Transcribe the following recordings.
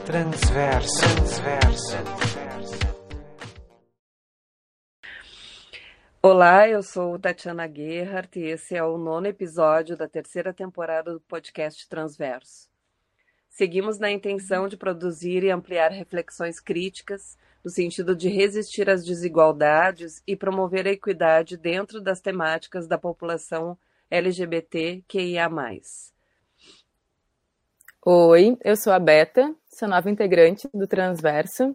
Transverso. Transverso. Olá, eu sou Tatiana Gerhardt e esse é o nono episódio da terceira temporada do podcast Transverso. Seguimos na intenção de produzir e ampliar reflexões críticas no sentido de resistir às desigualdades e promover a equidade dentro das temáticas da população LGBTQIA+. Oi, eu sou a Beta, sou nova integrante do Transverso.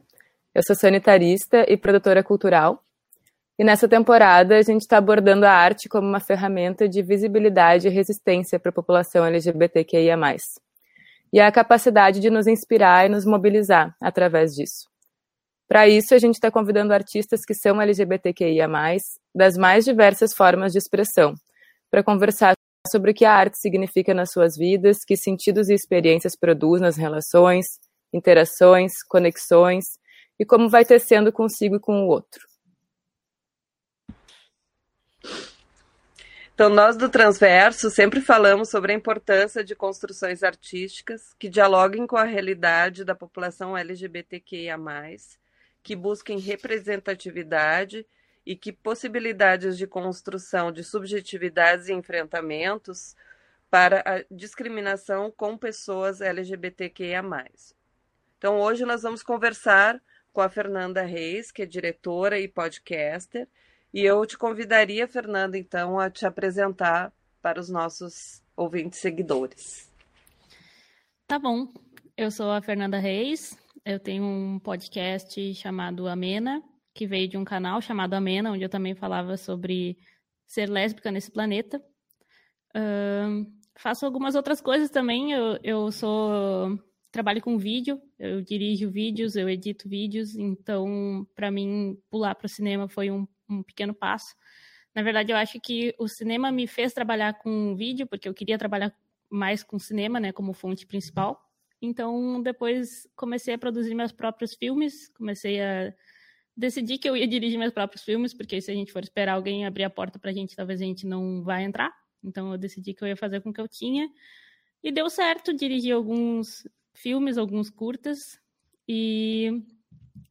Eu sou sanitarista e produtora cultural. E nessa temporada a gente está abordando a arte como uma ferramenta de visibilidade e resistência para a população LGBTQIA+. E a capacidade de nos inspirar e nos mobilizar através disso. Para isso, a gente está convidando artistas que são LGBTQIA+, das mais diversas formas de expressão, para conversar sobre o que a arte significa nas suas vidas, que sentidos e experiências produz nas relações, interações, conexões e como vai tecendo consigo e com o outro. Então, nós do Transverso sempre falamos sobre a importância de construções artísticas que dialoguem com a realidade da população LGBTQIA, que busquem representatividade e que possibilidades de construção de subjetividades e enfrentamentos para a discriminação com pessoas LGBTQIA. Então, hoje nós vamos conversar com a Fernanda Reis, que é diretora e podcaster, e eu te convidaria, Fernanda, então, a te apresentar para os nossos ouvintes seguidores. Tá bom. Eu sou a Fernanda Reis, eu tenho um podcast chamado Amena, que veio de um canal chamado Amena, onde eu também falava sobre ser lésbica nesse planeta. Uh, faço algumas outras coisas também. Eu, eu sou trabalho com vídeo, eu dirijo vídeos, eu edito vídeos, então para mim pular para o cinema foi um, um pequeno passo. Na verdade, eu acho que o cinema me fez trabalhar com vídeo, porque eu queria trabalhar mais com cinema, né, como fonte principal. Então, depois comecei a produzir meus próprios filmes, comecei a decidi que eu ia dirigir meus próprios filmes, porque se a gente for esperar alguém abrir a porta pra gente, talvez a gente não vai entrar. Então eu decidi que eu ia fazer com o que eu tinha. E deu certo, dirigi alguns filmes, alguns curtas. E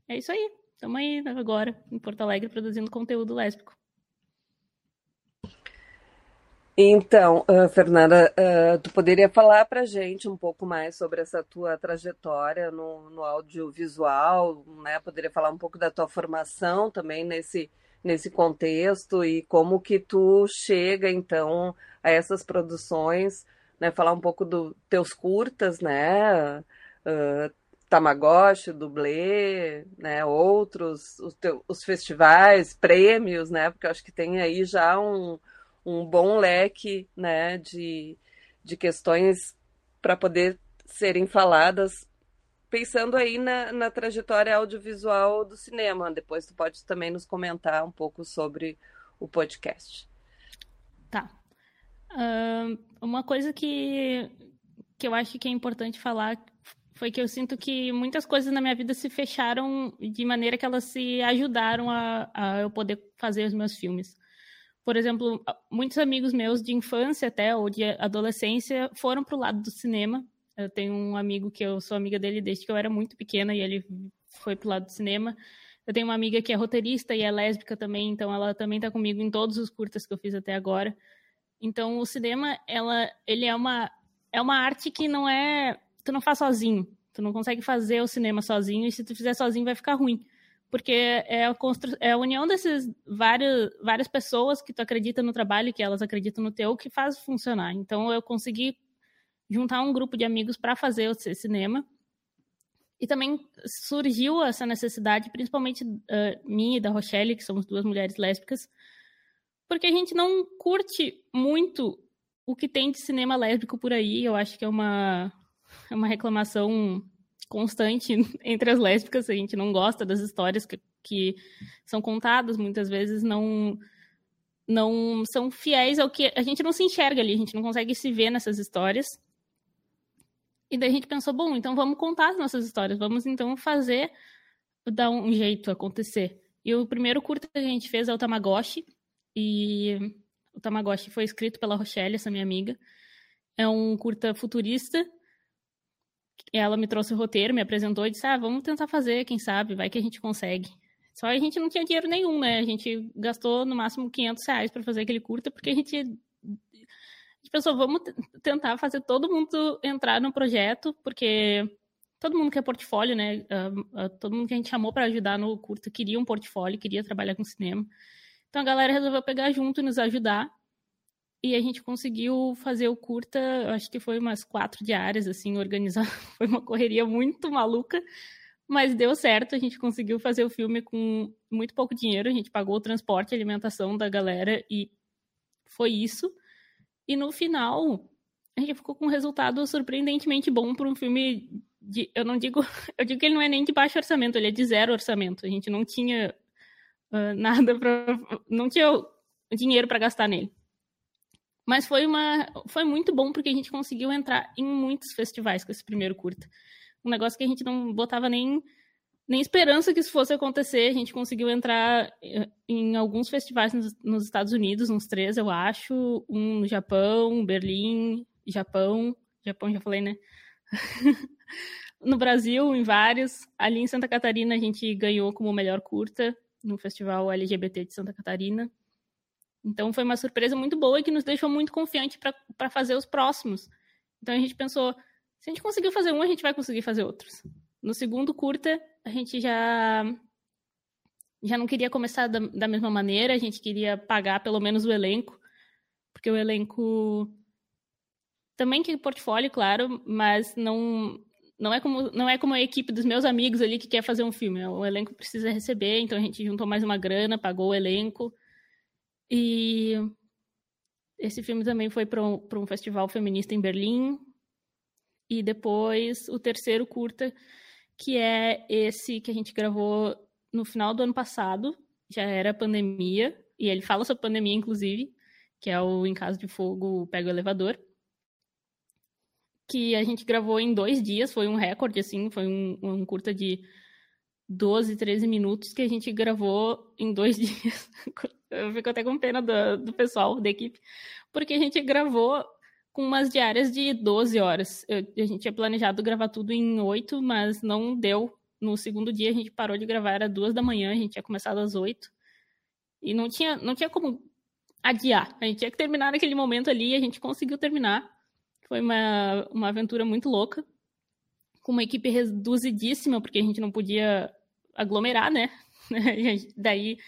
é isso aí. Estamos aí agora, em Porto Alegre, produzindo conteúdo lésbico. Então, uh, Fernanda, uh, tu poderia falar para gente um pouco mais sobre essa tua trajetória no, no audiovisual, né? Poderia falar um pouco da tua formação também nesse, nesse contexto e como que tu chega, então, a essas produções, né? Falar um pouco dos teus curtas, né? Uh, Tamagotchi, dublê, né? Outros, os, teus, os festivais, prêmios, né? Porque eu acho que tem aí já um um bom leque né, de, de questões para poder serem faladas, pensando aí na, na trajetória audiovisual do cinema. Depois tu pode também nos comentar um pouco sobre o podcast. Tá. Uh, uma coisa que, que eu acho que é importante falar foi que eu sinto que muitas coisas na minha vida se fecharam de maneira que elas se ajudaram a, a eu poder fazer os meus filmes por exemplo, muitos amigos meus de infância até, ou de adolescência, foram para o lado do cinema. Eu tenho um amigo que eu sou amiga dele desde que eu era muito pequena e ele foi para o lado do cinema. Eu tenho uma amiga que é roteirista e é lésbica também, então ela também está comigo em todos os curtas que eu fiz até agora. Então o cinema, ela, ele é uma é uma arte que não é, tu não faz sozinho. Tu não consegue fazer o cinema sozinho e se tu fizer sozinho vai ficar ruim porque é a, constru... é a união dessas várias, várias pessoas que tu acredita no trabalho, que elas acreditam no teu, que faz funcionar. Então eu consegui juntar um grupo de amigos para fazer o cinema. E também surgiu essa necessidade, principalmente uh, minha e da Rochelle, que somos duas mulheres lésbicas, porque a gente não curte muito o que tem de cinema lésbico por aí. Eu acho que é uma, é uma reclamação constante entre as lésbicas. A gente não gosta das histórias que, que são contadas, muitas vezes não não são fiéis ao que a gente não se enxerga ali, a gente não consegue se ver nessas histórias. E daí a gente pensou, bom, então vamos contar as nossas histórias, vamos então fazer dar um jeito acontecer. E o primeiro curta que a gente fez é o Tamagotchi, e o Tamagotchi foi escrito pela Rochelle, essa minha amiga. É um curta futurista ela me trouxe o roteiro, me apresentou e disse: Ah, vamos tentar fazer, quem sabe, vai que a gente consegue. Só a gente não tinha dinheiro nenhum, né? A gente gastou no máximo 500 reais para fazer aquele curta, porque a gente, a gente pensou, vamos tentar fazer todo mundo entrar no projeto, porque todo mundo quer portfólio, né? Uh, uh, todo mundo que a gente chamou para ajudar no curta queria um portfólio, queria trabalhar com cinema. Então a galera resolveu pegar junto e nos ajudar. E a gente conseguiu fazer o curta, acho que foi umas quatro diárias, assim, organizar. Foi uma correria muito maluca, mas deu certo. A gente conseguiu fazer o filme com muito pouco dinheiro. A gente pagou o transporte, a alimentação da galera e foi isso. E no final, a gente ficou com um resultado surpreendentemente bom para um filme de, eu não digo, eu digo que ele não é nem de baixo orçamento, ele é de zero orçamento. A gente não tinha uh, nada para, não tinha dinheiro para gastar nele. Mas foi uma foi muito bom porque a gente conseguiu entrar em muitos festivais com esse primeiro curta. Um negócio que a gente não botava nem nem esperança que isso fosse acontecer. A gente conseguiu entrar eh, em alguns festivais nos, nos Estados Unidos, uns três, eu acho, um no Japão, Berlim, Japão, Japão já falei, né? no Brasil, em vários. Ali em Santa Catarina a gente ganhou como melhor curta no Festival LGBT de Santa Catarina. Então foi uma surpresa muito boa e que nos deixou muito confiante para fazer os próximos. Então a gente pensou, se a gente conseguiu fazer um, a gente vai conseguir fazer outros. No segundo curta, a gente já já não queria começar da, da mesma maneira, a gente queria pagar pelo menos o elenco, porque o elenco também que portfólio, claro, mas não não é como não é como a equipe dos meus amigos ali que quer fazer um filme. O elenco precisa receber, então a gente juntou mais uma grana, pagou o elenco e esse filme também foi para um, um festival feminista em Berlim. E depois o terceiro curta, que é esse que a gente gravou no final do ano passado, já era pandemia, e ele fala sobre pandemia, inclusive, que é o Em Caso de Fogo Pega o Elevador. Que a gente gravou em dois dias, foi um recorde, assim, foi um, um curta de 12, 13 minutos que a gente gravou em dois dias. Eu fico até com pena do, do pessoal da equipe, porque a gente gravou com umas diárias de 12 horas. Eu, a gente tinha planejado gravar tudo em 8, mas não deu. No segundo dia a gente parou de gravar, era duas da manhã, a gente tinha começado às 8. E não tinha, não tinha como adiar. A gente tinha que terminar naquele momento ali e a gente conseguiu terminar. Foi uma, uma aventura muito louca. Com uma equipe reduzidíssima, porque a gente não podia aglomerar, né? Daí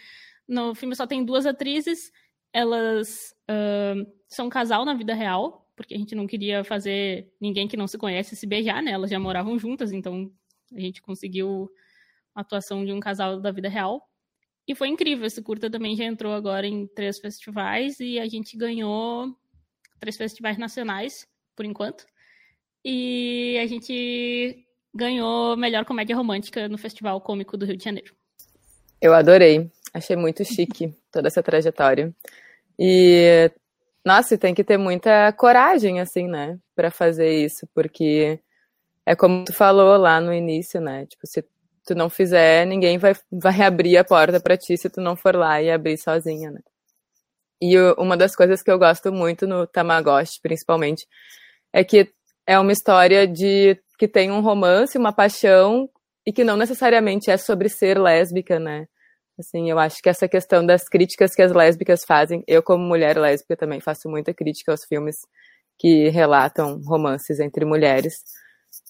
no filme só tem duas atrizes, elas uh, são um casal na vida real, porque a gente não queria fazer ninguém que não se conhece se beijar, né? Elas já moravam juntas, então a gente conseguiu a atuação de um casal da vida real. E foi incrível, esse curta também já entrou agora em três festivais e a gente ganhou três festivais nacionais, por enquanto. E a gente ganhou melhor comédia romântica no Festival Cômico do Rio de Janeiro. Eu adorei. Achei muito chique toda essa trajetória. E, nossa, tem que ter muita coragem, assim, né, para fazer isso, porque é como tu falou lá no início, né? Tipo, se tu não fizer, ninguém vai, vai abrir a porta para ti se tu não for lá e abrir sozinha, né? E uma das coisas que eu gosto muito no Tamagotchi, principalmente, é que é uma história de que tem um romance, uma paixão e que não necessariamente é sobre ser lésbica, né? Assim, eu acho que essa questão das críticas que as lésbicas fazem, eu como mulher lésbica também faço muita crítica aos filmes que relatam romances entre mulheres.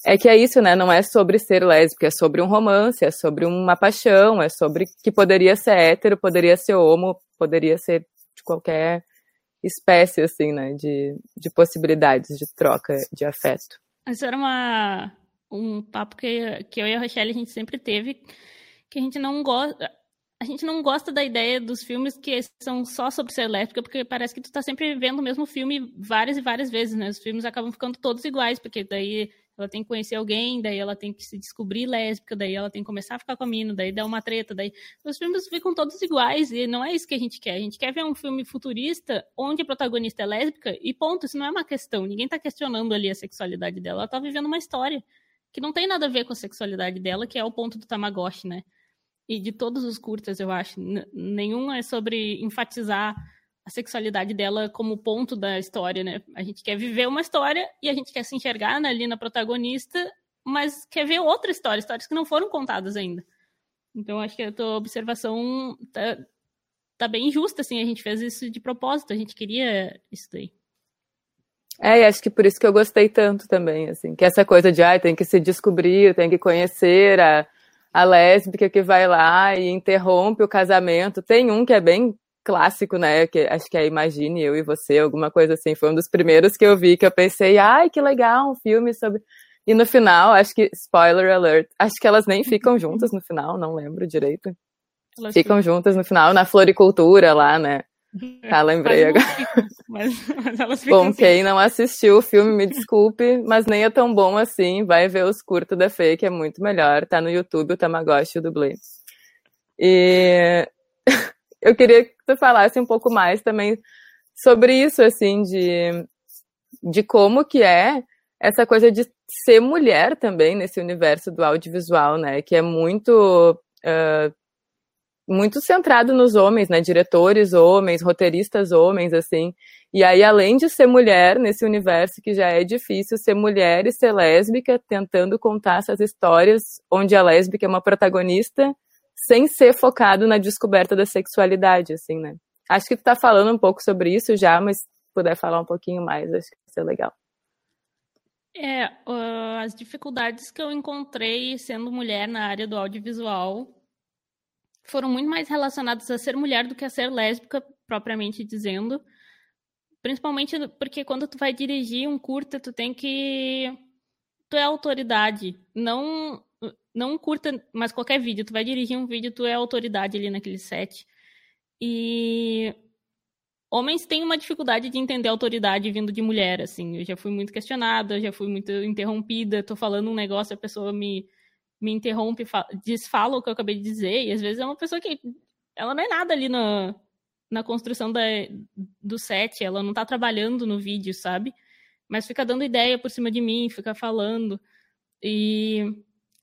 É que é isso, né? Não é sobre ser lésbica, é sobre um romance, é sobre uma paixão, é sobre que poderia ser hétero, poderia ser homo, poderia ser de qualquer espécie, assim, né? De, de possibilidades de troca de afeto. Isso era uma, um papo que, que eu e a Rochelle a gente sempre teve, que a gente não gosta a gente não gosta da ideia dos filmes que são só sobre ser porque parece que tu tá sempre vendo o mesmo filme várias e várias vezes, né? Os filmes acabam ficando todos iguais, porque daí ela tem que conhecer alguém, daí ela tem que se descobrir lésbica, daí ela tem que começar a ficar com a mina, daí dá uma treta, daí os filmes ficam todos iguais e não é isso que a gente quer. A gente quer ver um filme futurista onde a protagonista é lésbica e ponto, isso não é uma questão. Ninguém tá questionando ali a sexualidade dela, ela tá vivendo uma história que não tem nada a ver com a sexualidade dela, que é o ponto do Tamagotchi, né? e de todos os curtas, eu acho. Nenhum é sobre enfatizar a sexualidade dela como ponto da história, né? A gente quer viver uma história e a gente quer se enxergar ali na protagonista, mas quer ver outra história, histórias que não foram contadas ainda. Então, acho que a tua observação tá, tá bem justa, assim, a gente fez isso de propósito, a gente queria isso daí. É, e acho que por isso que eu gostei tanto também, assim, que essa coisa de, ai, tem que se descobrir, tem que conhecer a, a lésbica que vai lá e interrompe o casamento. Tem um que é bem clássico, né? Que acho que é Imagine Eu e Você, alguma coisa assim. Foi um dos primeiros que eu vi que eu pensei, ai, que legal, um filme sobre. E no final, acho que, spoiler alert, acho que elas nem ficam juntas no final, não lembro direito. Elas ficam juntas no final, na floricultura lá, né? Tá, lembrei agora. mas, mas bom, assim. quem não assistiu o filme, me desculpe, mas nem é tão bom assim. Vai ver os curtos da Fê, que é muito melhor. Tá no YouTube, o Tamagotchi e o dublê. E eu queria tu falasse um pouco mais também sobre isso, assim, de, de como que é essa coisa de ser mulher também nesse universo do audiovisual, né? Que é muito uh, muito centrado nos homens, né? Diretores homens, roteiristas homens, assim. E aí, além de ser mulher nesse universo que já é difícil, ser mulher e ser lésbica, tentando contar essas histórias onde a lésbica é uma protagonista sem ser focado na descoberta da sexualidade, assim, né? Acho que tu tá falando um pouco sobre isso já, mas puder falar um pouquinho mais, acho que vai ser legal. É, uh, as dificuldades que eu encontrei sendo mulher na área do audiovisual foram muito mais relacionadas a ser mulher do que a ser lésbica, propriamente dizendo. Principalmente porque quando tu vai dirigir um curta, tu tem que. Tu é autoridade. Não não curta, mas qualquer vídeo, tu vai dirigir um vídeo, tu é autoridade ali naquele set. E homens têm uma dificuldade de entender autoridade vindo de mulher, assim. Eu já fui muito questionada, já fui muito interrompida, tô falando um negócio, a pessoa me, me interrompe, desfala o que eu acabei de dizer, e às vezes é uma pessoa que ela não é nada ali na, na construção da, do set, ela não tá trabalhando no vídeo, sabe? Mas fica dando ideia por cima de mim, fica falando. E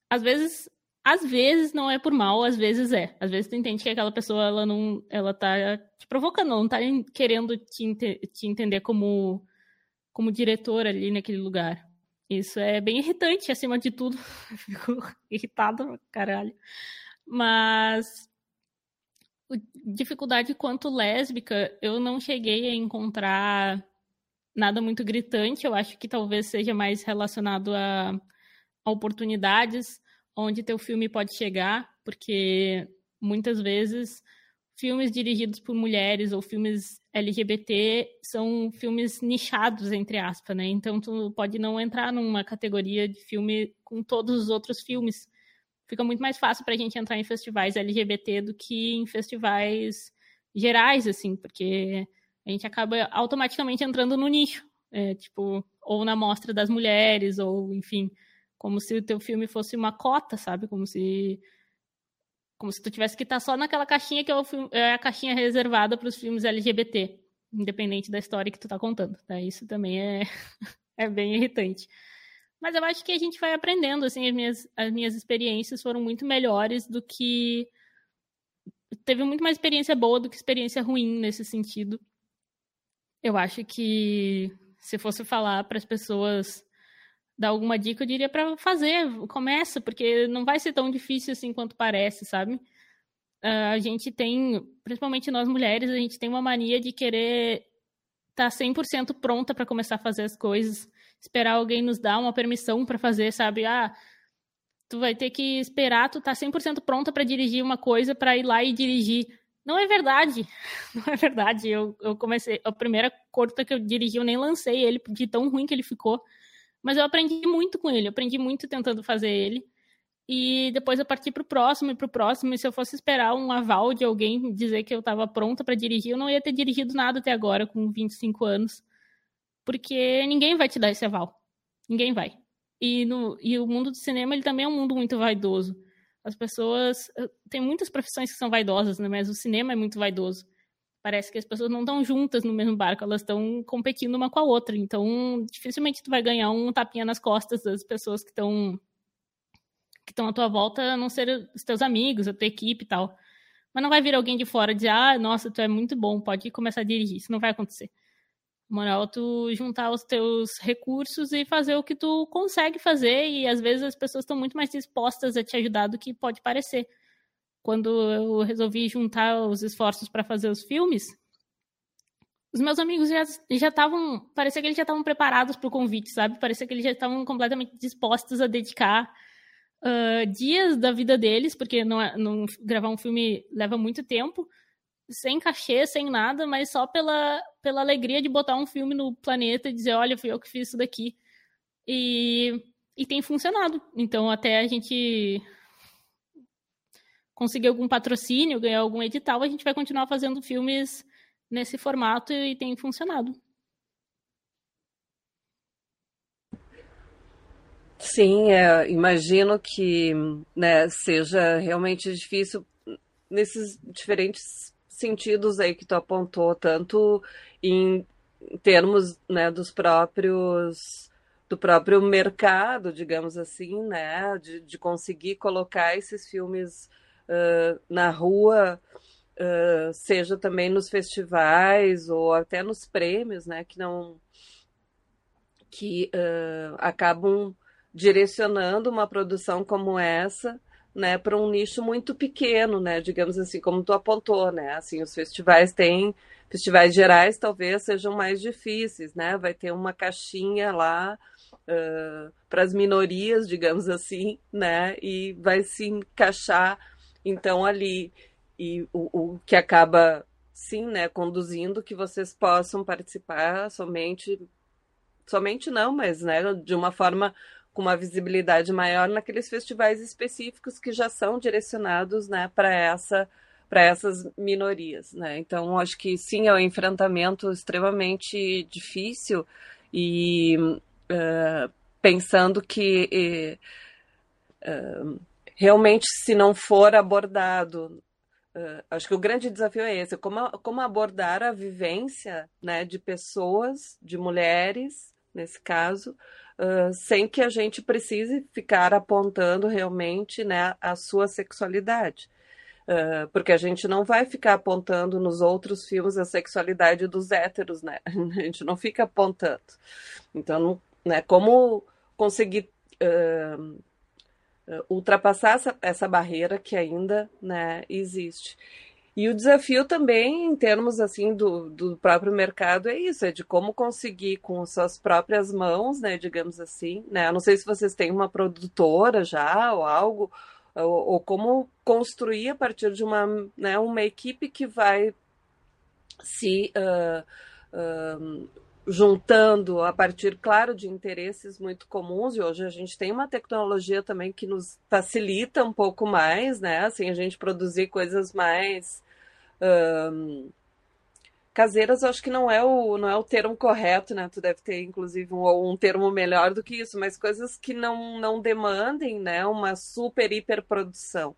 às vezes, às vezes não é por mal, às vezes é. Às vezes tu entende que aquela pessoa ela não, ela tá te provocando, ela não tá querendo te, te entender como como diretor ali naquele lugar. Isso é bem irritante, acima de tudo. Fico irritada, caralho. Mas dificuldade quanto lésbica, eu não cheguei a encontrar nada muito gritante. Eu acho que talvez seja mais relacionado a oportunidades onde teu filme pode chegar, porque muitas vezes filmes dirigidos por mulheres ou filmes LGBT são filmes nichados, entre aspas, né? Então tu pode não entrar numa categoria de filme com todos os outros filmes. Fica muito mais fácil para a gente entrar em festivais LGBT do que em festivais gerais, assim, porque a gente acaba automaticamente entrando no nicho, é, tipo, ou na mostra das mulheres, ou enfim, como se o teu filme fosse uma cota, sabe? Como se como se tu tivesse que estar só naquela caixinha que é, filme, é a caixinha reservada para os filmes LGBT, independente da história que tu tá contando. Tá? Isso também é, é bem irritante. Mas eu acho que a gente vai aprendendo, assim, as minhas, as minhas experiências foram muito melhores do que teve muito mais experiência boa do que experiência ruim nesse sentido. Eu acho que se fosse falar para as pessoas dar alguma dica, eu diria para fazer, começa, porque não vai ser tão difícil assim quanto parece, sabe? Uh, a gente tem, principalmente nós mulheres, a gente tem uma mania de querer estar tá 100% pronta para começar a fazer as coisas, esperar alguém nos dar uma permissão para fazer, sabe? Ah, tu vai ter que esperar tu tá 100% pronta para dirigir uma coisa para ir lá e dirigir. Não é verdade. Não é verdade. Eu, eu comecei, a primeira curta que eu dirigi, eu nem lancei ele de tão ruim que ele ficou. Mas eu aprendi muito com ele, aprendi muito tentando fazer ele. E depois eu parti pro próximo e pro próximo. E se eu fosse esperar um aval de alguém dizer que eu estava pronta para dirigir, eu não ia ter dirigido nada até agora, com 25 anos. Porque ninguém vai te dar esse aval. Ninguém vai. E, no, e o mundo do cinema ele também é um mundo muito vaidoso. As pessoas. Eh, tem muitas profissões que são vaidosas, né? mas o cinema é muito vaidoso parece que as pessoas não estão juntas no mesmo barco, elas estão competindo uma com a outra. Então, dificilmente tu vai ganhar um tapinha nas costas das pessoas que estão que estão à tua volta, a não ser os teus amigos, a tua equipe e tal. Mas não vai vir alguém de fora dizer, ah, nossa, tu é muito bom, pode começar a dirigir. Isso não vai acontecer. Moral, tu juntar os teus recursos e fazer o que tu consegue fazer, e às vezes as pessoas estão muito mais dispostas a te ajudar do que pode parecer. Quando eu resolvi juntar os esforços para fazer os filmes, os meus amigos já já estavam, parecia que eles já estavam preparados para o convite, sabe? Parecia que eles já estavam completamente dispostos a dedicar uh, dias da vida deles, porque não, é, não gravar um filme leva muito tempo sem cachê, sem nada, mas só pela, pela alegria de botar um filme no planeta e dizer, olha, fui eu que fiz isso daqui. E, e tem funcionado. Então, até a gente conseguir algum patrocínio, ganhar algum edital, a gente vai continuar fazendo filmes nesse formato e tem funcionado. Sim, é, imagino que né, seja realmente difícil nesses diferentes sentidos aí que tu apontou, tanto em termos né, dos próprios do próprio mercado, digamos assim, né, de, de conseguir colocar esses filmes uh, na rua, uh, seja também nos festivais ou até nos prêmios, né, que não que uh, acabam direcionando uma produção como essa né, para um nicho muito pequeno, né, digamos assim, como tu apontou, né, assim, os festivais têm, festivais gerais talvez sejam mais difíceis, né, vai ter uma caixinha lá uh, para as minorias, digamos assim, né, e vai se encaixar, então, ali, e o, o que acaba, sim, né, conduzindo que vocês possam participar somente, somente não, mas, né, de uma forma com uma visibilidade maior naqueles festivais específicos que já são direcionados né, para essa para essas minorias, né? Então acho que sim é um enfrentamento extremamente difícil e uh, pensando que uh, realmente se não for abordado Uh, acho que o grande desafio é esse, como, como abordar a vivência né, de pessoas, de mulheres, nesse caso, uh, sem que a gente precise ficar apontando realmente né, a sua sexualidade. Uh, porque a gente não vai ficar apontando nos outros filmes a sexualidade dos héteros, né? A gente não fica apontando. Então, né, como conseguir ultrapassar essa, essa barreira que ainda né, existe. E o desafio também, em termos assim do, do próprio mercado, é isso, é de como conseguir com suas próprias mãos, né, digamos assim, né? Eu não sei se vocês têm uma produtora já ou algo, ou, ou como construir a partir de uma, né, uma equipe que vai se uh, uh, juntando a partir, claro, de interesses muito comuns, e hoje a gente tem uma tecnologia também que nos facilita um pouco mais, né? Assim, a gente produzir coisas mais um, caseiras, eu acho que não é o não é o termo correto, né? Tu deve ter inclusive um, um termo melhor do que isso, mas coisas que não não demandem, né? Uma super hiper produção.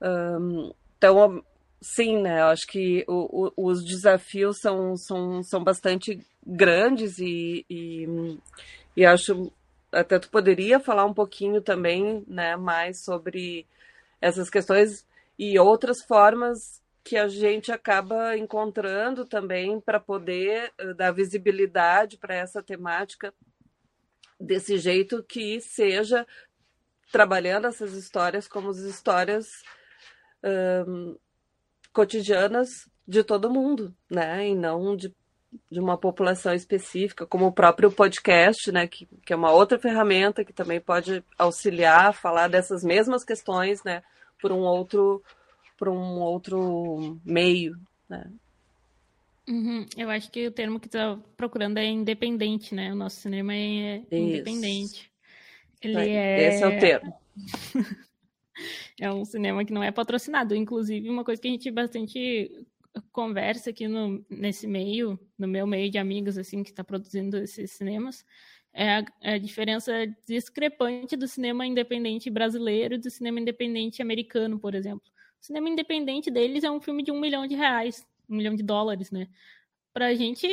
Um, então, sim, né? Eu acho que o, o, os desafios são, são, são bastante grandes e, e, e acho até tu poderia falar um pouquinho também, né? Mais sobre essas questões e outras formas que a gente acaba encontrando também para poder uh, dar visibilidade para essa temática desse jeito que seja trabalhando essas histórias como as histórias cotidianas de todo mundo, né? E não de, de uma população específica, como o próprio podcast, né? Que, que é uma outra ferramenta que também pode auxiliar a falar dessas mesmas questões, né? Por um outro para um outro meio, né? Uhum. Eu acho que o termo que está procurando é independente, né? O nosso cinema é Isso. independente. Ele é... Esse é o termo. é um cinema que não é patrocinado. Inclusive, uma coisa que a gente bastante conversa aqui no, nesse meio, no meu meio de amigos, assim, que está produzindo esses cinemas, é a, é a, diferença discrepante do cinema independente brasileiro e do cinema independente americano, por exemplo. O cinema independente deles é um filme de um milhão de reais, um milhão de dólares, né? Pra gente,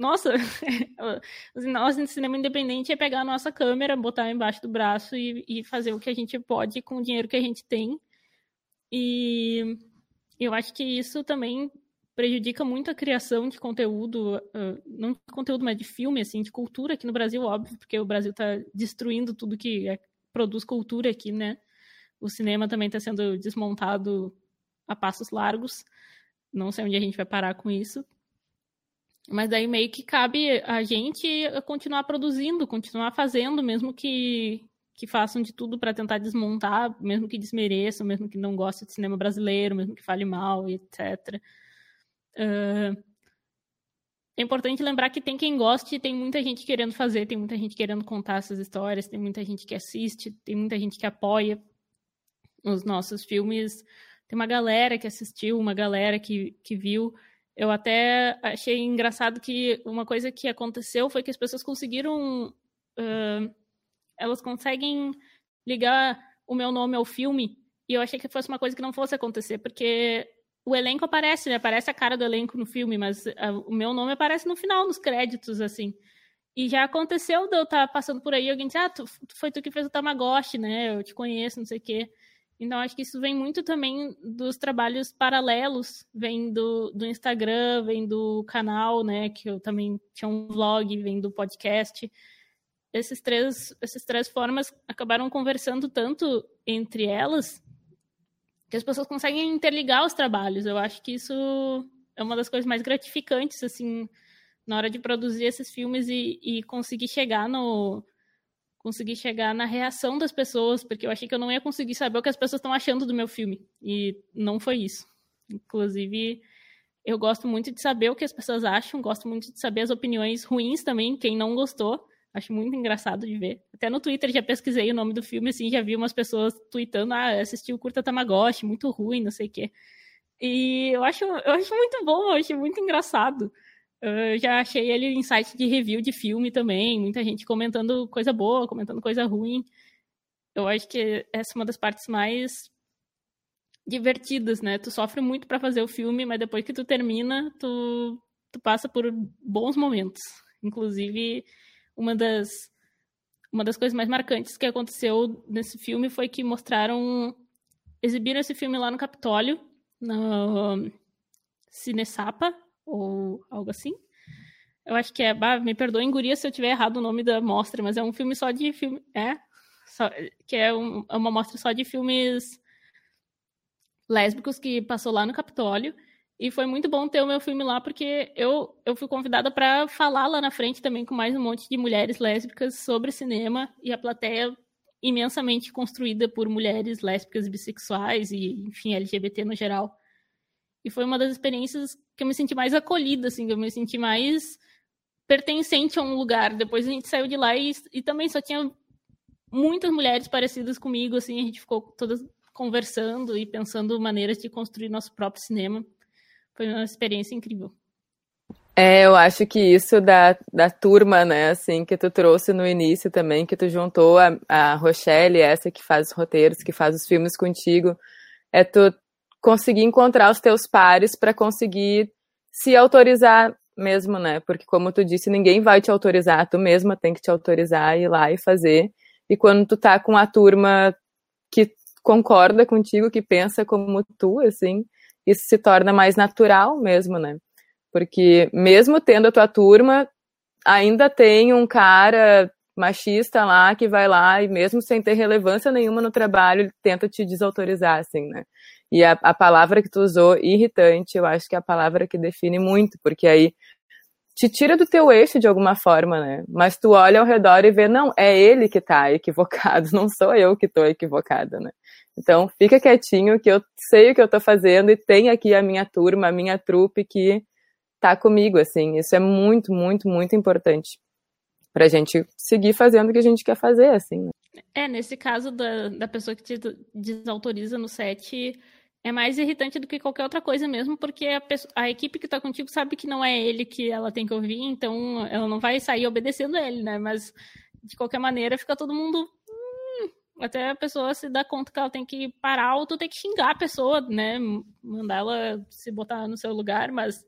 nossa, nós no cinema independente é pegar a nossa câmera, botar embaixo do braço e, e fazer o que a gente pode com o dinheiro que a gente tem. E eu acho que isso também prejudica muito a criação de conteúdo, uh, não de conteúdo, mas de filme, assim, de cultura aqui no Brasil, óbvio, porque o Brasil está destruindo tudo que é, produz cultura aqui, né? O cinema também está sendo desmontado a passos largos. Não sei onde a gente vai parar com isso. Mas daí meio que cabe a gente continuar produzindo, continuar fazendo, mesmo que, que façam de tudo para tentar desmontar, mesmo que desmereçam, mesmo que não gostem de cinema brasileiro, mesmo que fale mal, etc. Uh, é importante lembrar que tem quem goste, tem muita gente querendo fazer, tem muita gente querendo contar essas histórias, tem muita gente que assiste, tem muita gente que apoia os nossos filmes. Tem uma galera que assistiu, uma galera que, que viu. Eu até achei engraçado que uma coisa que aconteceu foi que as pessoas conseguiram. Uh, elas conseguem ligar o meu nome ao filme e eu achei que fosse uma coisa que não fosse acontecer, porque o elenco aparece, né? Aparece a cara do elenco no filme, mas uh, o meu nome aparece no final, nos créditos, assim. E já aconteceu de eu estar passando por aí alguém dizer, ah, tu, foi tu que fez o Tamagotchi, né? Eu te conheço, não sei o quê. Então, acho que isso vem muito também dos trabalhos paralelos, vem do, do Instagram, vem do canal, né? Que eu também tinha um vlog, vem do podcast. Esses três, essas três formas acabaram conversando tanto entre elas que as pessoas conseguem interligar os trabalhos. Eu acho que isso é uma das coisas mais gratificantes, assim, na hora de produzir esses filmes e, e conseguir chegar no, conseguir chegar na reação das pessoas, porque eu achei que eu não ia conseguir saber o que as pessoas estão achando do meu filme. E não foi isso. Inclusive, eu gosto muito de saber o que as pessoas acham, gosto muito de saber as opiniões ruins também, quem não gostou. Acho muito engraçado de ver. Até no Twitter já pesquisei o nome do filme, assim, já vi umas pessoas tweetando, ah, assisti o Curta Tamagotchi, muito ruim, não sei o quê. E eu acho, eu acho muito bom, eu acho muito engraçado. Eu já achei ele em site de review de filme também, muita gente comentando coisa boa, comentando coisa ruim. Eu acho que essa é uma das partes mais divertidas, né? Tu sofre muito para fazer o filme, mas depois que tu termina, tu, tu passa por bons momentos. Inclusive, uma das uma das coisas mais marcantes que aconteceu nesse filme foi que mostraram exibiram esse filme lá no Capitólio, no Cinesapa, ou algo assim. Eu acho que é. Bah, me perdoem, Guria, se eu tiver errado o nome da mostra, mas é um filme só de filme. É? Só, que é, um, é uma mostra só de filmes lésbicos que passou lá no Capitólio. E foi muito bom ter o meu filme lá, porque eu, eu fui convidada para falar lá na frente também com mais um monte de mulheres lésbicas sobre cinema e a plateia imensamente construída por mulheres lésbicas, bissexuais e, enfim, LGBT no geral. E foi uma das experiências que eu me senti mais acolhida, assim, que eu me senti mais pertencente a um lugar. Depois a gente saiu de lá e, e também só tinha muitas mulheres parecidas comigo, assim, a gente ficou todas conversando e pensando maneiras de construir nosso próprio cinema. Foi uma experiência incrível. É, eu acho que isso da, da turma, né, assim, que tu trouxe no início também, que tu juntou a, a Rochelle, essa que faz os roteiros, que faz os filmes contigo, é tu conseguir encontrar os teus pares para conseguir se autorizar mesmo, né? Porque como tu disse, ninguém vai te autorizar, tu mesma tem que te autorizar ir lá e fazer. E quando tu tá com a turma que concorda contigo, que pensa como tu, assim, isso se torna mais natural mesmo, né? Porque mesmo tendo a tua turma, ainda tem um cara machista lá que vai lá e mesmo sem ter relevância nenhuma no trabalho, ele tenta te desautorizar, assim, né? E a, a palavra que tu usou, irritante, eu acho que é a palavra que define muito, porque aí te tira do teu eixo de alguma forma, né? Mas tu olha ao redor e vê, não, é ele que tá equivocado, não sou eu que tô equivocada, né? Então, fica quietinho que eu sei o que eu tô fazendo e tem aqui a minha turma, a minha trupe que tá comigo, assim. Isso é muito, muito, muito importante pra gente seguir fazendo o que a gente quer fazer, assim. Né? É, nesse caso da, da pessoa que te desautoriza no set, é mais irritante do que qualquer outra coisa mesmo, porque a, pessoa, a equipe que tá contigo sabe que não é ele que ela tem que ouvir, então ela não vai sair obedecendo ele, né? Mas, de qualquer maneira, fica todo mundo. Hum, até a pessoa se dá conta que ela tem que parar ou tu tem que xingar a pessoa, né? Mandar ela se botar no seu lugar, mas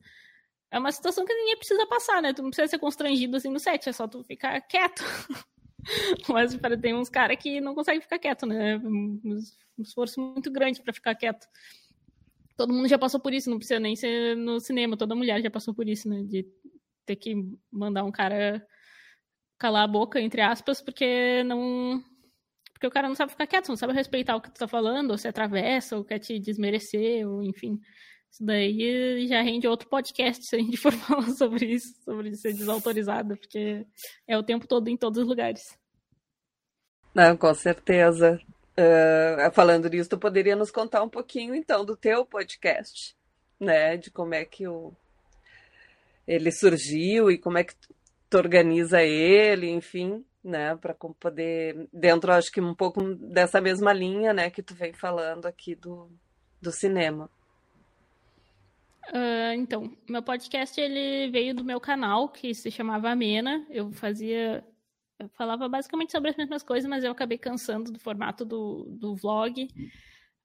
é uma situação que ninguém precisa passar, né? Tu não precisa ser constrangido assim no set, é só tu ficar quieto. Mas para tem uns caras que não conseguem ficar quieto, né? Um esforço muito grande para ficar quieto. todo mundo já passou por isso, não precisa nem ser no cinema, toda mulher já passou por isso, né? De ter que mandar um cara calar a boca, entre aspas, porque não. Porque o cara não sabe ficar quieto, não sabe respeitar o que tu tá falando, ou se atravessa, ou quer te desmerecer, ou enfim. Isso daí já rende outro podcast se a gente for falar sobre isso, sobre ser desautorizada, porque é o tempo todo em todos os lugares. Não, com certeza. Uh, falando nisso, tu poderia nos contar um pouquinho então do teu podcast, né? De como é que o ele surgiu e como é que tu organiza ele, enfim, né? Para poder dentro, acho que um pouco dessa mesma linha, né? Que tu vem falando aqui do, do cinema. Uh, então, meu podcast ele veio do meu canal que se chamava Amena. Eu fazia eu falava basicamente sobre as mesmas coisas, mas eu acabei cansando do formato do, do vlog,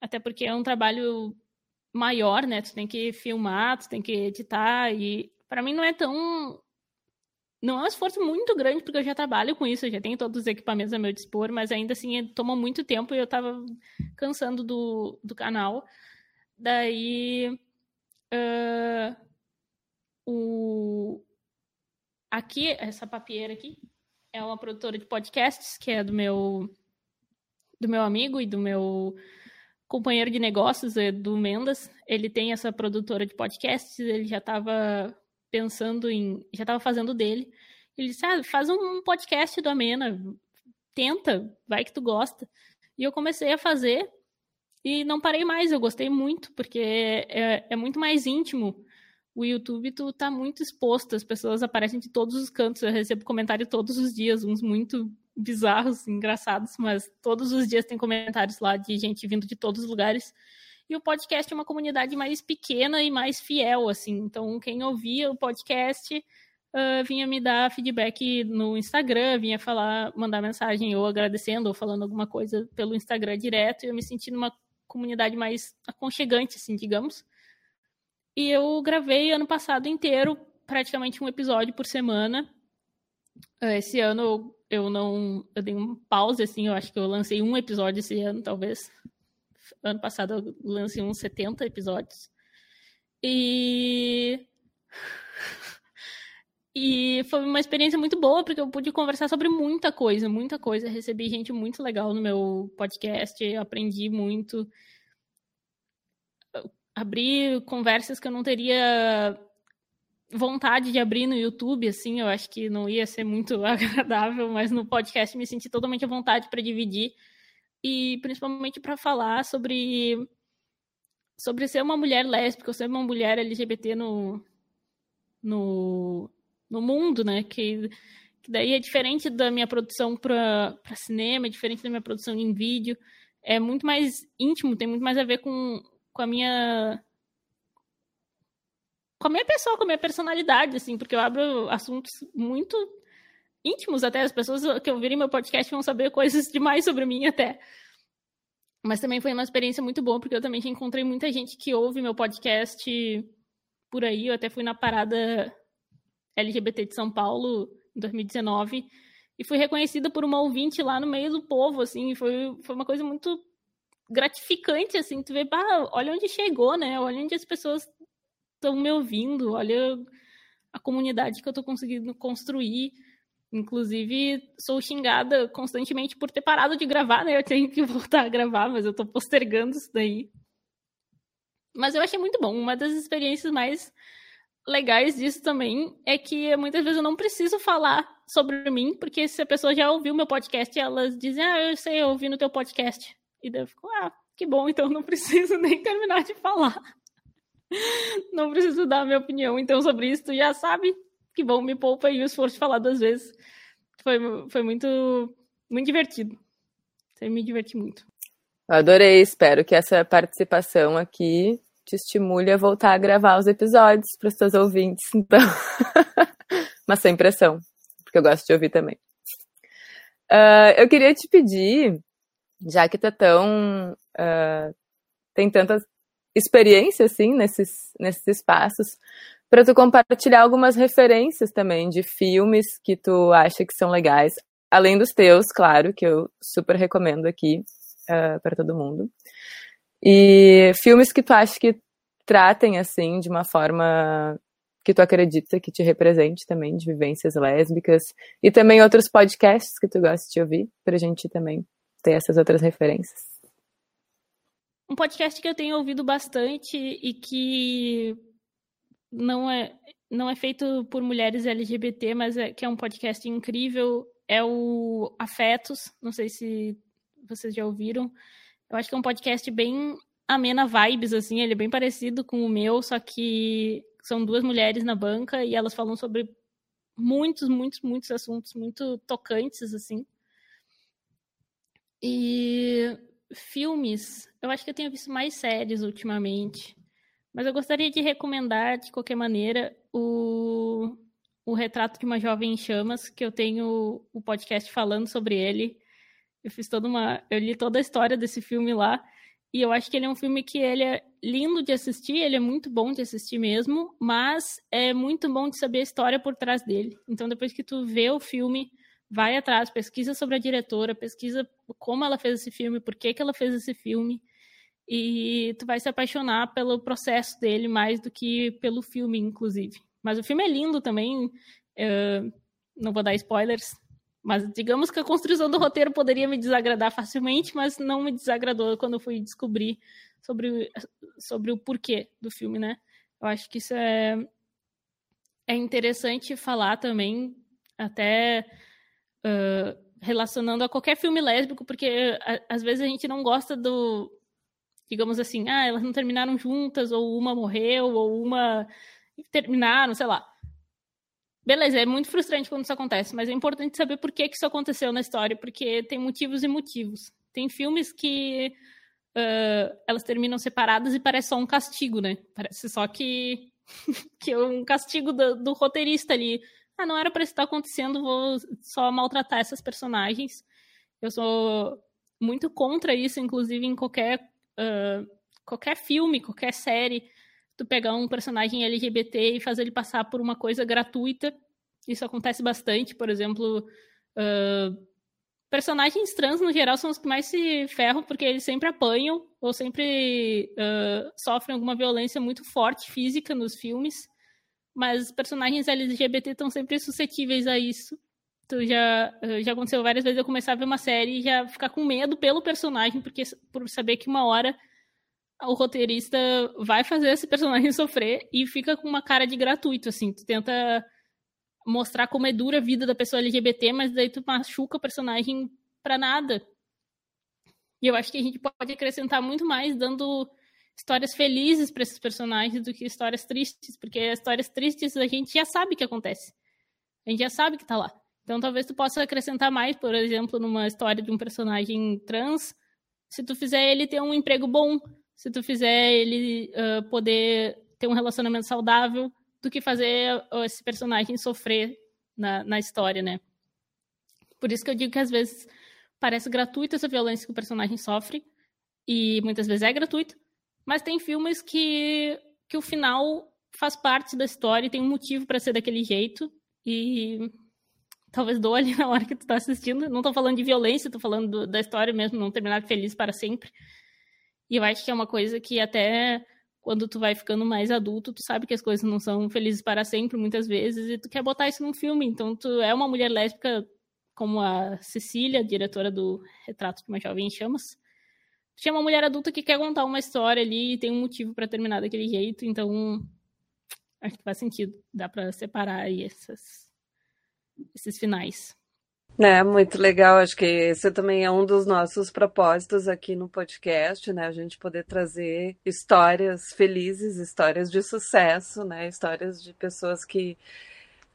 até porque é um trabalho maior, né? Tu tem que filmar, tu tem que editar, e para mim não é tão. Não é um esforço muito grande, porque eu já trabalho com isso, eu já tenho todos os equipamentos a meu dispor, mas ainda assim toma muito tempo e eu tava cansando do, do canal. Daí. Uh, o, aqui, essa papieira aqui, é uma produtora de podcasts, que é do meu do meu amigo e do meu companheiro de negócios, do Mendas. Ele tem essa produtora de podcasts, ele já estava pensando em, já estava fazendo dele. Ele disse: ah, faz um podcast do Amena, tenta, vai que tu gosta. E eu comecei a fazer e não parei mais, eu gostei muito, porque é, é muito mais íntimo o YouTube tu tá muito exposto, as pessoas aparecem de todos os cantos, eu recebo comentário todos os dias, uns muito bizarros, engraçados, mas todos os dias tem comentários lá de gente vindo de todos os lugares. E o podcast é uma comunidade mais pequena e mais fiel, assim. Então, quem ouvia o podcast uh, vinha me dar feedback no Instagram, vinha falar, mandar mensagem ou agradecendo ou falando alguma coisa pelo Instagram direto. E eu me senti numa comunidade mais aconchegante, assim, digamos. E eu gravei ano passado inteiro, praticamente um episódio por semana. Eh, esse ano eu não. Eu dei um pause, assim, eu acho que eu lancei um episódio esse ano, talvez. Ano passado eu lancei uns 70 episódios. E. E foi uma experiência muito boa, porque eu pude conversar sobre muita coisa, muita coisa. Recebi gente muito legal no meu podcast, aprendi muito abrir conversas que eu não teria vontade de abrir no YouTube, assim, eu acho que não ia ser muito agradável, mas no podcast me senti totalmente à vontade para dividir e principalmente para falar sobre sobre ser uma mulher lésbica, ser uma mulher LGBT no no, no mundo, né? Que, que daí é diferente da minha produção para cinema, é diferente da minha produção em vídeo, é muito mais íntimo, tem muito mais a ver com com a minha com a minha pessoa, com a minha personalidade, assim, porque eu abro assuntos muito íntimos até. As pessoas que ouvirem meu podcast vão saber coisas demais sobre mim até. Mas também foi uma experiência muito boa, porque eu também encontrei muita gente que ouve meu podcast por aí. Eu até fui na parada LGBT de São Paulo em 2019 e fui reconhecida por uma ouvinte lá no meio do povo, assim, foi, foi uma coisa muito gratificante, assim, tu vê, bah, olha onde chegou, né? Olha onde as pessoas estão me ouvindo, olha a comunidade que eu tô conseguindo construir. Inclusive, sou xingada constantemente por ter parado de gravar, né? Eu tenho que voltar a gravar, mas eu tô postergando isso daí. Mas eu achei muito bom. Uma das experiências mais legais disso também é que muitas vezes eu não preciso falar sobre mim, porque se a pessoa já ouviu meu podcast, elas dizem, ah, eu sei, eu ouvi no teu podcast. E daí eu fico, ah, que bom, então não preciso nem terminar de falar. Não preciso dar a minha opinião, então, sobre isso, tu já sabe. Que bom, me poupa aí o esforço de falar duas vezes. Foi, foi muito, muito divertido. Eu me diverti muito. Adorei, espero que essa participação aqui te estimule a voltar a gravar os episódios para os teus ouvintes. Então, mas sem pressão, porque eu gosto de ouvir também. Uh, eu queria te pedir já que tá tão. Uh, tem tanta experiência, assim, nesses, nesses espaços, para tu compartilhar algumas referências também de filmes que tu acha que são legais, além dos teus, claro, que eu super recomendo aqui uh, ah, para todo mundo. E filmes que tu acha que tratem assim de uma forma que tu acredita que te represente também de vivências lésbicas e também outros podcasts que tu gosta de ouvir para a gente também ter essas outras referências. Um podcast que eu tenho ouvido bastante e que não é não é feito por mulheres LGBT, mas é, que é um podcast incrível, é o Afetos. Não sei se vocês já ouviram. Eu acho que é um podcast bem amena vibes, assim, ele é bem parecido com o meu, só que são duas mulheres na banca e elas falam sobre muitos, muitos, muitos assuntos muito tocantes, assim. E filmes, eu acho que eu tenho visto mais séries ultimamente. Mas eu gostaria de recomendar, de qualquer maneira, o, o Retrato de uma Jovem em Chamas, que eu tenho o podcast falando sobre ele. Eu fiz toda uma. Eu li toda a história desse filme lá. E eu acho que ele é um filme que ele é lindo de assistir, ele é muito bom de assistir mesmo, mas é muito bom de saber a história por trás dele. Então, depois que tu vê o filme, vai atrás, pesquisa sobre a diretora, pesquisa como ela fez esse filme, por que, que ela fez esse filme, e tu vai se apaixonar pelo processo dele mais do que pelo filme, inclusive. Mas o filme é lindo também, uh, não vou dar spoilers, mas digamos que a construção do roteiro poderia me desagradar facilmente, mas não me desagradou quando eu fui descobrir sobre, sobre o porquê do filme, né? Eu acho que isso é, é interessante falar também, até uh, relacionando a qualquer filme lésbico, porque a, às vezes a gente não gosta do. Digamos assim, ah, elas não terminaram juntas, ou uma morreu, ou uma terminaram, sei lá. Beleza, é muito frustrante quando isso acontece, mas é importante saber por que, que isso aconteceu na história, porque tem motivos e motivos. Tem filmes que uh, elas terminam separadas e parece só um castigo, né? Parece só que, que é um castigo do, do roteirista ali. Ah, não era para isso estar acontecendo, vou só maltratar essas personagens. Eu sou muito contra isso, inclusive em qualquer, uh, qualquer filme, qualquer série tu pegar um personagem LGBT e fazer ele passar por uma coisa gratuita. Isso acontece bastante, por exemplo, uh, personagens trans no geral são os que mais se ferram porque eles sempre apanham ou sempre uh, sofrem alguma violência muito forte física nos filmes. Mas personagens LGBT estão sempre suscetíveis a isso. Tu já, já aconteceu várias vezes eu começar a ver uma série e já ficar com medo pelo personagem, porque por saber que uma hora o roteirista vai fazer esse personagem sofrer e fica com uma cara de gratuito, assim. Tu tenta mostrar como é dura a vida da pessoa LGBT, mas daí tu machuca o personagem pra nada. E eu acho que a gente pode acrescentar muito mais dando histórias felizes para esses personagens do que histórias tristes, porque histórias tristes a gente já sabe que acontece. A gente já sabe que tá lá. Então talvez tu possa acrescentar mais, por exemplo, numa história de um personagem trans, se tu fizer ele ter um emprego bom, se tu fizer ele uh, poder ter um relacionamento saudável do que fazer esse personagem sofrer na, na história, né? Por isso que eu digo que às vezes parece gratuita essa violência que o personagem sofre, e muitas vezes é gratuito, mas tem filmes que, que o final faz parte da história e tem um motivo para ser daquele jeito, e talvez dou ali na hora que tu tá assistindo. Não tô falando de violência, tô falando do, da história mesmo, não terminar feliz para sempre. E eu acho que é uma coisa que até quando tu vai ficando mais adulto, tu sabe que as coisas não são felizes para sempre, muitas vezes, e tu quer botar isso num filme. Então, tu é uma mulher lésbica como a Cecília, diretora do Retrato de uma Jovem em Chamas. Tu é uma mulher adulta que quer contar uma história ali e tem um motivo para terminar daquele jeito, então acho que faz sentido. Dá para separar aí essas, esses finais. É, muito legal. Acho que esse também é um dos nossos propósitos aqui no podcast, né? A gente poder trazer histórias felizes, histórias de sucesso, né? Histórias de pessoas que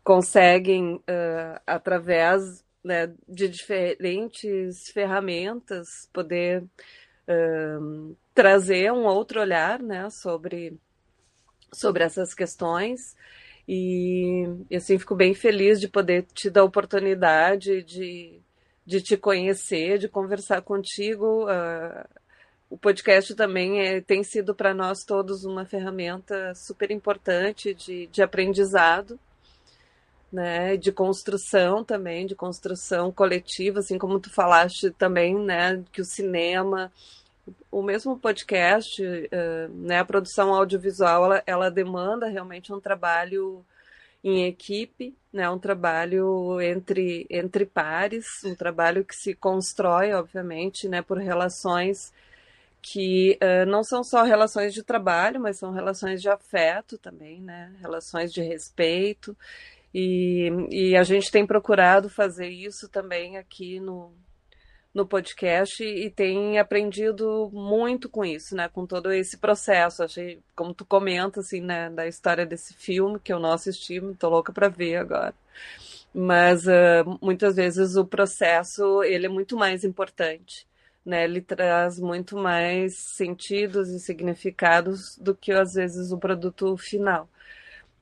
conseguem, uh, através né, de diferentes ferramentas, poder uh, trazer um outro olhar, né? Sobre, sobre essas questões. E, assim, fico bem feliz de poder te dar a oportunidade de, de te conhecer, de conversar contigo. Uh, o podcast também é, tem sido para nós todos uma ferramenta super importante de, de aprendizado, né, de construção também, de construção coletiva, assim como tu falaste também, né, que o cinema o mesmo podcast, uh, né, a produção audiovisual, ela, ela, demanda realmente um trabalho em equipe, né, um trabalho entre, entre pares, um trabalho que se constrói, obviamente, né, por relações que uh, não são só relações de trabalho, mas são relações de afeto também, né, relações de respeito, e, e a gente tem procurado fazer isso também aqui no, no podcast e tem aprendido muito com isso, né? Com todo esse processo. Achei, como tu comenta, assim, né, da história desse filme, que eu não assisti, tô louca para ver agora. Mas uh, muitas vezes o processo, ele é muito mais importante, né? Ele traz muito mais sentidos e significados do que, às vezes, o produto final.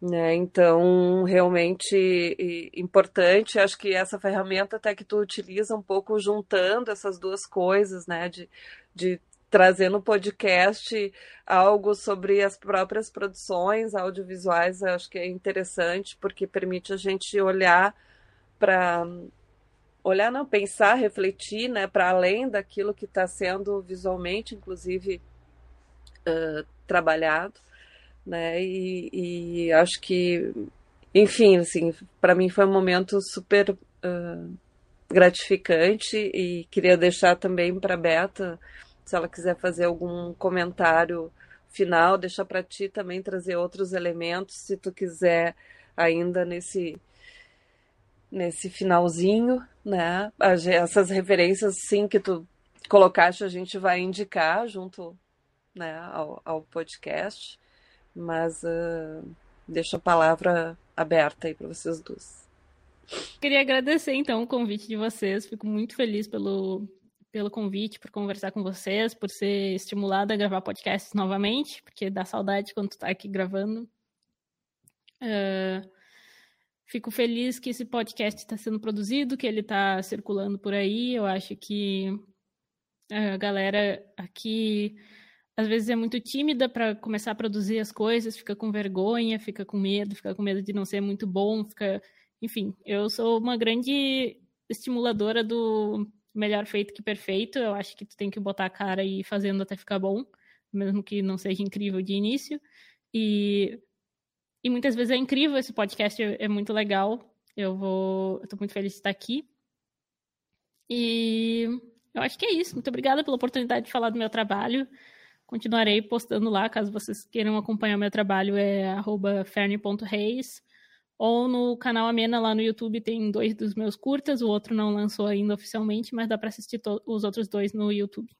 Né? Então, realmente importante, acho que essa ferramenta até que tu utiliza um pouco juntando essas duas coisas, né? De, de trazer no podcast algo sobre as próprias produções audiovisuais, acho que é interessante, porque permite a gente olhar para olhar não pensar refletir né para além daquilo que está sendo visualmente inclusive uh, trabalhado né? E, e acho que, enfim, assim, para mim foi um momento super uh, gratificante e queria deixar também para Beta, se ela quiser fazer algum comentário final, deixar para ti também trazer outros elementos, se tu quiser ainda nesse nesse finalzinho, né? Essas referências, sim, que tu colocaste, a gente vai indicar junto né, ao, ao podcast mas uh, deixo a palavra aberta aí para vocês duas. Queria agradecer então o convite de vocês, fico muito feliz pelo, pelo convite, por conversar com vocês, por ser estimulada a gravar podcasts novamente, porque dá saudade quando tu tá aqui gravando. Uh, fico feliz que esse podcast está sendo produzido, que ele está circulando por aí. Eu acho que a galera aqui às vezes é muito tímida para começar a produzir as coisas, fica com vergonha, fica com medo, fica com medo de não ser muito bom, fica, enfim, eu sou uma grande estimuladora do melhor feito que perfeito. Eu acho que tu tem que botar a cara e ir fazendo até ficar bom, mesmo que não seja incrível de início. E e muitas vezes é incrível esse podcast, é, é muito legal. Eu vou, eu tô muito feliz de estar aqui. E eu acho que é isso. Muito obrigada pela oportunidade de falar do meu trabalho continuarei postando lá, caso vocês queiram acompanhar meu trabalho, é ferne.reis. Ou no canal Amena lá no YouTube tem dois dos meus curtas, o outro não lançou ainda oficialmente, mas dá para assistir os outros dois no YouTube.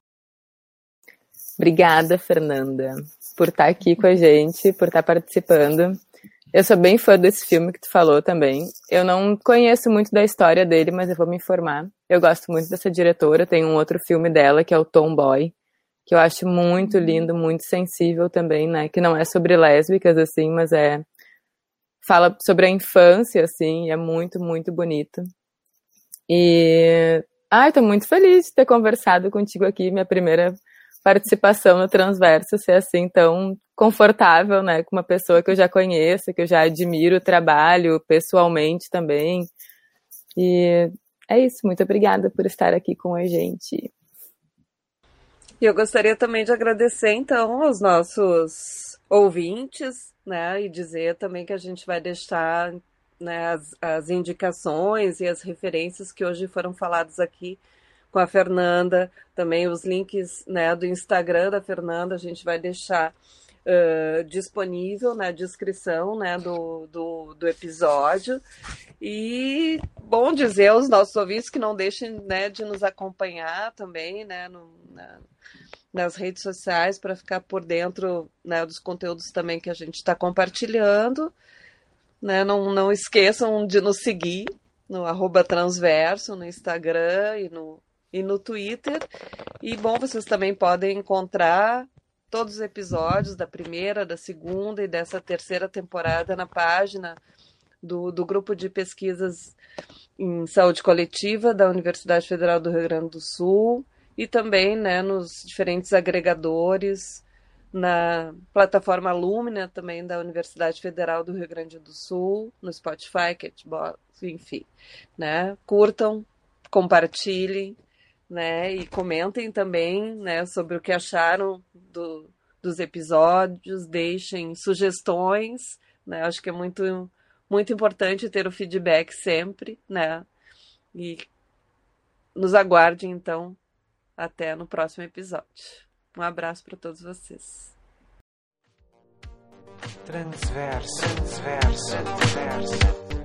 Obrigada, Fernanda, por estar aqui com a gente, por estar participando. Eu sou bem fã desse filme que tu falou também. Eu não conheço muito da história dele, mas eu vou me informar. Eu gosto muito dessa diretora, tem um outro filme dela que é o Tomboy, que eu acho muito lindo, muito sensível também, né? Que não é sobre lésbicas, assim, mas é. Fala sobre a infância, assim, é muito, muito bonito. E. Ai, tô muito feliz de ter conversado contigo aqui, minha primeira participação no Transverso, ser assim tão confortável, né? Com uma pessoa que eu já conheço, que eu já admiro o trabalho pessoalmente também. E é isso, muito obrigada por estar aqui com a gente. E eu gostaria também de agradecer, então, aos nossos ouvintes, né? E dizer também que a gente vai deixar né, as, as indicações e as referências que hoje foram faladas aqui com a Fernanda, também os links né, do Instagram da Fernanda, a gente vai deixar uh, disponível na descrição né, do, do, do, episódio. E bom dizer aos nossos ouvintes que não deixem né, de nos acompanhar também né, no, na, nas redes sociais para ficar por dentro né, dos conteúdos também que a gente está compartilhando. Né? Não, não esqueçam de nos seguir no arroba transverso, no Instagram e no, e no Twitter. E bom, vocês também podem encontrar todos os episódios da primeira, da segunda e dessa terceira temporada na página do, do grupo de pesquisas em saúde coletiva da Universidade Federal do Rio Grande do Sul e também né, nos diferentes agregadores, na plataforma Lumina também da Universidade Federal do Rio Grande do Sul, no Spotify, Catbox, enfim. Né? Curtam, compartilhem, né? E comentem também, né, sobre o que acharam do, dos episódios, deixem sugestões, né? Acho que é muito muito importante ter o feedback sempre, né? E nos aguarde então até no próximo episódio. Um abraço para todos vocês. Transverso, transverso, transverso.